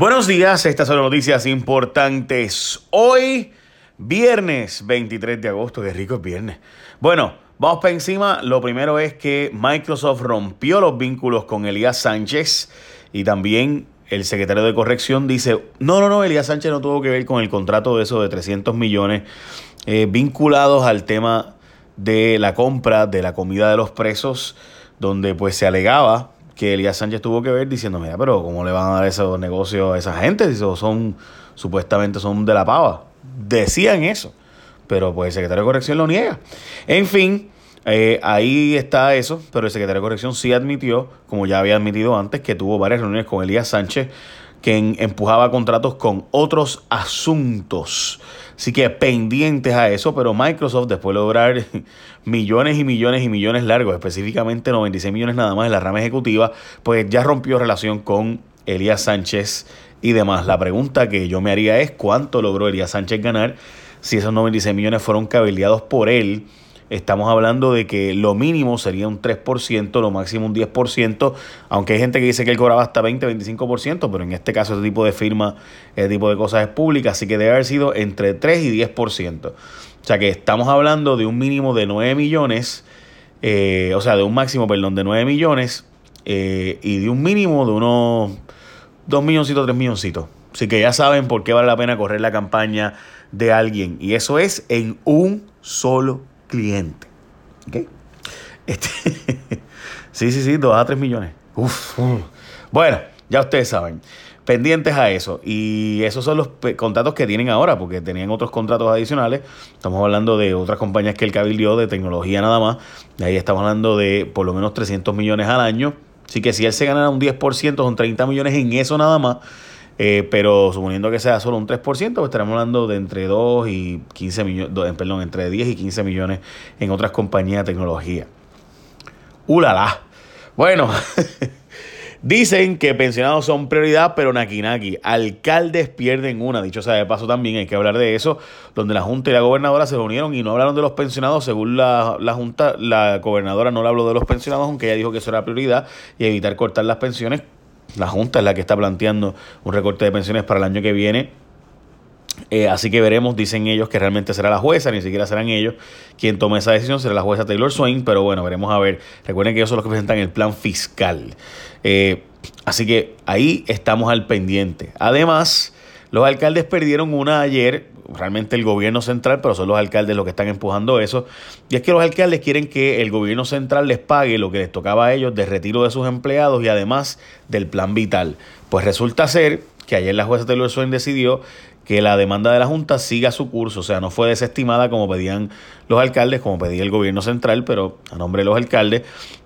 Buenos días, estas son noticias importantes. Hoy, viernes 23 de agosto, qué rico es viernes. Bueno, vamos para encima. Lo primero es que Microsoft rompió los vínculos con Elías Sánchez y también el secretario de corrección dice, no, no, no, Elías Sánchez no tuvo que ver con el contrato de eso de 300 millones eh, vinculados al tema de la compra de la comida de los presos, donde pues se alegaba que Elías Sánchez tuvo que ver diciendo, mira, pero ¿cómo le van a dar esos negocios a esa gente? Si son, supuestamente son de la pava. Decían eso, pero pues el secretario de corrección lo niega. En fin, eh, ahí está eso, pero el secretario de corrección sí admitió, como ya había admitido antes, que tuvo varias reuniones con Elías Sánchez, que empujaba contratos con otros asuntos. Así que pendientes a eso, pero Microsoft, después de lograr millones y millones y millones largos, específicamente 96 millones nada más en la rama ejecutiva, pues ya rompió relación con Elías Sánchez y demás. La pregunta que yo me haría es cuánto logró Elías Sánchez ganar si esos 96 millones fueron cabildeados por él Estamos hablando de que lo mínimo sería un 3%, lo máximo un 10%, aunque hay gente que dice que él cobraba hasta 20, 25%, pero en este caso ese tipo de firma, ese tipo de cosas es pública, así que debe haber sido entre 3 y 10%. O sea que estamos hablando de un mínimo de 9 millones, eh, o sea, de un máximo, perdón, de 9 millones eh, y de un mínimo de unos 2 milloncitos, 3 milloncitos. Así que ya saben por qué vale la pena correr la campaña de alguien. Y eso es en un solo cliente. ¿Ok? Este, sí, sí, sí, 2 a 3 millones. Uf, Bueno, ya ustedes saben. Pendientes a eso. Y esos son los contratos que tienen ahora, porque tenían otros contratos adicionales. Estamos hablando de otras compañías que el cabildió de tecnología nada más. De ahí estamos hablando de por lo menos 300 millones al año. Así que si él se gana un 10%, son 30 millones en eso nada más. Eh, pero suponiendo que sea solo un 3%, pues estaremos hablando de entre 2 y 15 millones, perdón, entre 10 y 15 millones en otras compañías de tecnología. ¡Ulala! Bueno, dicen que pensionados son prioridad, pero naki naki. Alcaldes pierden una. Dicho sea de paso también, hay que hablar de eso, donde la Junta y la gobernadora se reunieron y no hablaron de los pensionados. Según la, la Junta, la gobernadora no le habló de los pensionados, aunque ella dijo que eso era prioridad y evitar cortar las pensiones la Junta es la que está planteando un recorte de pensiones para el año que viene. Eh, así que veremos, dicen ellos que realmente será la jueza, ni siquiera serán ellos quien tome esa decisión, será la jueza Taylor Swain, pero bueno, veremos a ver. Recuerden que ellos son los que presentan el plan fiscal. Eh, así que ahí estamos al pendiente. Además, los alcaldes perdieron una ayer, realmente el gobierno central, pero son los alcaldes los que están empujando eso. Y es que los alcaldes quieren que el gobierno central les pague lo que les tocaba a ellos de retiro de sus empleados y además del plan vital. Pues resulta ser que ayer la jueza Taylor Swain decidió que la demanda de la Junta siga su curso, o sea, no fue desestimada como pedían los alcaldes, como pedía el gobierno central, pero a nombre de los alcaldes.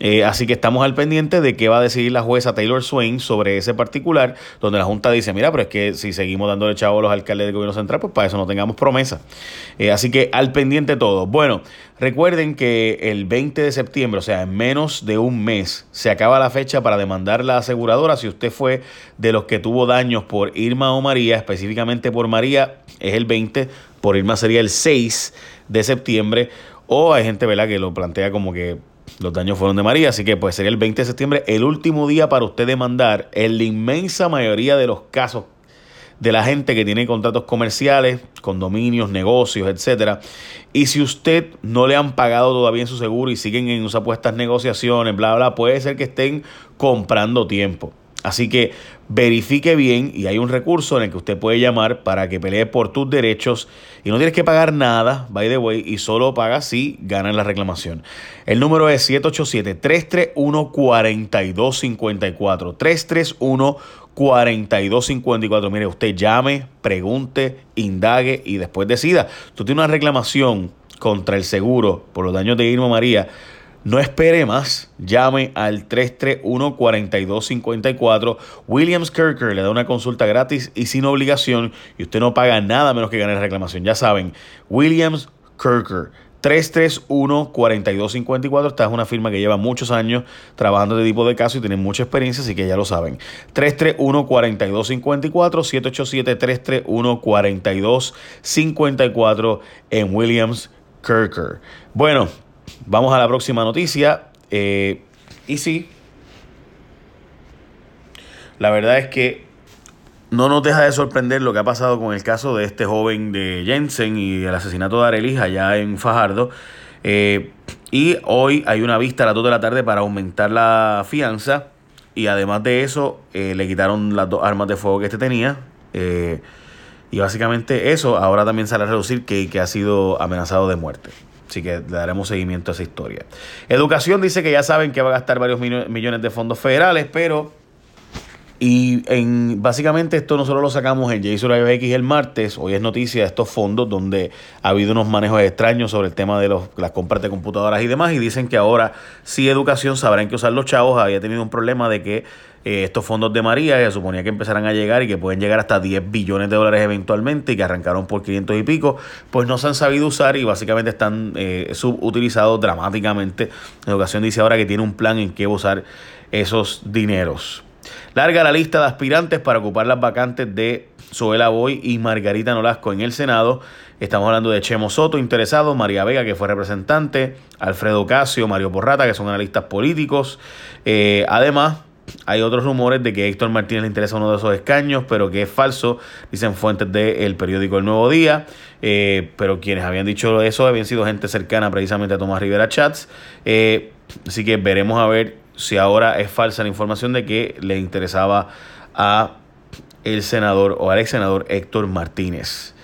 Eh, así que estamos al pendiente de qué va a decidir la jueza Taylor Swain sobre ese particular, donde la Junta dice, mira, pero es que si seguimos dándole chavo a los alcaldes del gobierno central, pues para eso no tengamos promesa. Eh, así que al pendiente todo. Bueno, recuerden que el 20 de septiembre, o sea, en menos de un mes, se acaba la fecha para demandar la aseguradora. Si usted fue de los que tuvo daños por Irma o María, específicamente por María, es el 20, por Irma sería el 6 de septiembre. O hay gente, ¿verdad?, que lo plantea como que los daños fueron de María, así que pues sería el 20 de septiembre el último día para usted demandar en la inmensa mayoría de los casos de la gente que tiene contratos comerciales, condominios, negocios, etcétera. Y si usted no le han pagado todavía en su seguro y siguen en sus apuestas negociaciones, bla, bla, puede ser que estén comprando tiempo. Así que verifique bien y hay un recurso en el que usted puede llamar para que pelee por tus derechos y no tienes que pagar nada, by the way, y solo paga si ganan la reclamación. El número es 787-331-4254. 331-4254. Mire, usted llame, pregunte, indague y después decida. Tú tienes una reclamación contra el seguro por los daños de Irma María no espere más, llame al 331-4254. Williams Kirker le da una consulta gratis y sin obligación y usted no paga nada menos que ganar la reclamación. Ya saben, Williams Kirker. 331-4254. Esta es una firma que lleva muchos años trabajando de tipo de caso y tiene mucha experiencia, así que ya lo saben. 331-4254, 787-331-4254 en Williams Kirker. Bueno, Vamos a la próxima noticia. Eh, y sí, la verdad es que no nos deja de sorprender lo que ha pasado con el caso de este joven de Jensen y el asesinato de Arelis allá en Fajardo. Eh, y hoy hay una vista a las 2 de la tarde para aumentar la fianza. Y además de eso, eh, le quitaron las dos armas de fuego que este tenía. Y básicamente eso ahora también sale a reducir que, que ha sido amenazado de muerte. Así que le daremos seguimiento a esa historia. Educación dice que ya saben que va a gastar varios millones de fondos federales, pero y en, básicamente esto nosotros lo sacamos en Jason Live X el martes. Hoy es noticia de estos fondos donde ha habido unos manejos extraños sobre el tema de los, las compras de computadoras y demás. Y dicen que ahora sí educación sabrán que usar los chavos. Había tenido un problema de que eh, estos fondos de María se suponía que empezaran a llegar y que pueden llegar hasta 10 billones de dólares eventualmente y que arrancaron por 500 y pico. Pues no se han sabido usar y básicamente están eh, subutilizados dramáticamente. Educación dice ahora que tiene un plan en qué usar esos dineros. Larga la lista de aspirantes para ocupar las vacantes de Zoela Boy y Margarita Nolasco en el Senado. Estamos hablando de Chemo Soto, interesado, María Vega, que fue representante, Alfredo Casio, Mario Porrata, que son analistas políticos. Eh, además, hay otros rumores de que Héctor Martínez le interesa uno de esos escaños, pero que es falso, dicen fuentes del periódico El Nuevo Día. Eh, pero quienes habían dicho eso habían sido gente cercana precisamente a Tomás Rivera Chats. Eh, así que veremos a ver si ahora es falsa la información de que le interesaba a el senador o al ex senador Héctor Martínez.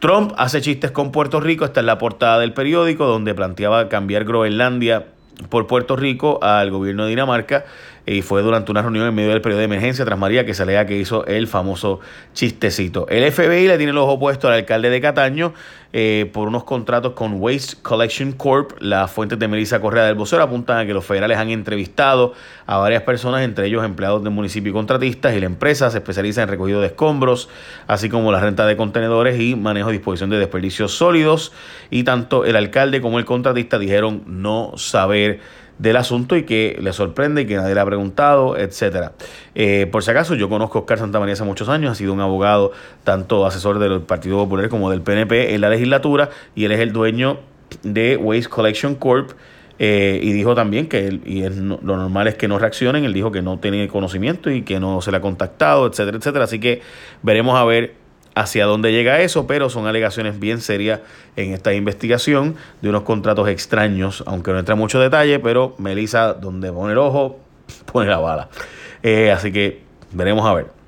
Trump hace chistes con Puerto Rico, está en la portada del periódico donde planteaba cambiar Groenlandia por Puerto Rico al gobierno de Dinamarca y fue durante una reunión en medio del periodo de emergencia tras María que se lea que hizo el famoso chistecito. El FBI le tiene los ojo puesto al alcalde de Cataño eh, por unos contratos con Waste Collection Corp. Las fuentes de Melissa Correa del Vocero apuntan a que los federales han entrevistado a varias personas, entre ellos empleados del municipio y contratistas, y la empresa se especializa en recogido de escombros, así como la renta de contenedores y manejo y disposición de desperdicios sólidos. Y tanto el alcalde como el contratista dijeron no saber del asunto y que le sorprende y que nadie le ha preguntado, etcétera. Eh, por si acaso, yo conozco a Oscar Santamaría hace muchos años, ha sido un abogado, tanto asesor del Partido Popular como del PNP en la legislatura, y él es el dueño de Waste Collection Corp. Eh, y dijo también que él, y lo normal es que no reaccionen, él dijo que no tiene conocimiento y que no se le ha contactado, etcétera, etcétera. Así que veremos a ver hacia dónde llega eso, pero son alegaciones bien serias en esta investigación de unos contratos extraños, aunque no entra mucho detalle, pero Melissa, donde pone el ojo, pone la bala. Eh, así que veremos a ver.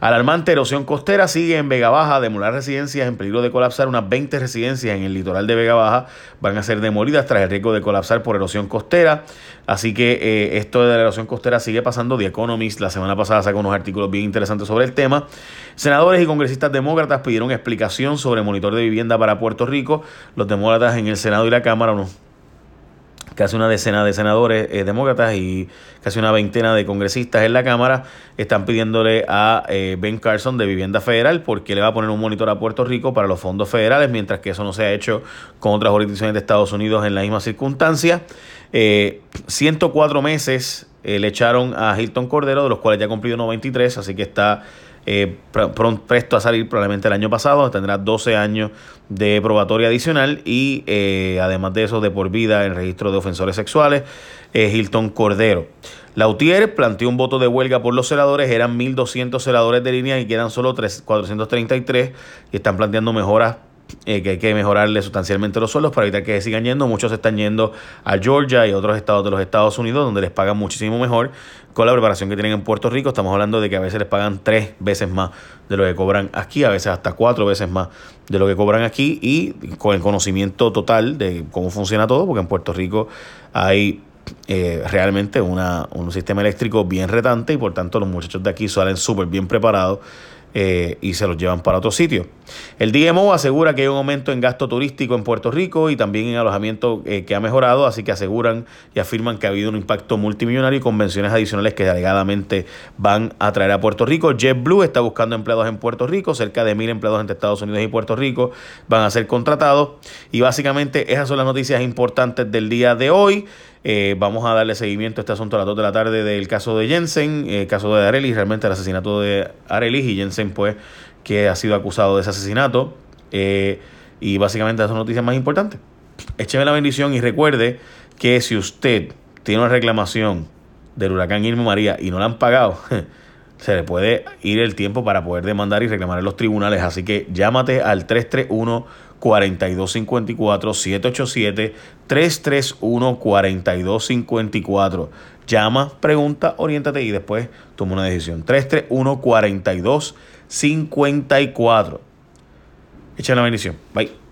Alarmante erosión costera sigue en Vega Baja, demolar residencias en peligro de colapsar. Unas 20 residencias en el litoral de Vega Baja van a ser demolidas tras el riesgo de colapsar por erosión costera. Así que eh, esto de la erosión costera sigue pasando. The Economist la semana pasada sacó unos artículos bien interesantes sobre el tema. Senadores y congresistas demócratas pidieron explicación sobre monitor de vivienda para Puerto Rico. Los demócratas en el Senado y la Cámara, unos casi una decena de senadores eh, demócratas y casi una veintena de congresistas en la Cámara están pidiéndole a eh, Ben Carson de Vivienda Federal porque le va a poner un monitor a Puerto Rico para los fondos federales, mientras que eso no se ha hecho con otras jurisdicciones de Estados Unidos en la misma circunstancia. 104 eh, meses le echaron a Hilton Cordero, de los cuales ya ha cumplido 93, así que está eh, presto a salir probablemente el año pasado, tendrá 12 años de probatoria adicional y eh, además de eso de por vida en registro de ofensores sexuales, eh, Hilton Cordero. Lautier planteó un voto de huelga por los celadores, eran 1.200 celadores de línea y quedan solo 3, 433 y están planteando mejoras eh, que hay que mejorarle sustancialmente los sueldos para evitar que sigan yendo. Muchos están yendo a Georgia y otros estados de los Estados Unidos donde les pagan muchísimo mejor con la preparación que tienen en Puerto Rico. Estamos hablando de que a veces les pagan tres veces más de lo que cobran aquí, a veces hasta cuatro veces más de lo que cobran aquí y con el conocimiento total de cómo funciona todo, porque en Puerto Rico hay eh, realmente una, un sistema eléctrico bien retante y por tanto los muchachos de aquí salen súper bien preparados eh, y se los llevan para otro sitio. El DMO asegura que hay un aumento en gasto turístico en Puerto Rico y también en alojamiento eh, que ha mejorado, así que aseguran y afirman que ha habido un impacto multimillonario y convenciones adicionales que alegadamente van a traer a Puerto Rico. JetBlue está buscando empleados en Puerto Rico, cerca de mil empleados entre Estados Unidos y Puerto Rico van a ser contratados y básicamente esas son las noticias importantes del día de hoy. Eh, vamos a darle seguimiento a este asunto a las 2 de la tarde del caso de Jensen, el caso de Arelis, realmente el asesinato de Arelis y Jensen, pues, que ha sido acusado de ese asesinato. Eh, y básicamente esas son noticias más importantes. Écheme la bendición y recuerde que si usted tiene una reclamación del huracán Irma María y no la han pagado, se le puede ir el tiempo para poder demandar y reclamar en los tribunales. Así que llámate al 331 4254 787 331 4254. Llama, pregunta, oriéntate y después toma una decisión. 331 4254. Echa la bendición. Bye.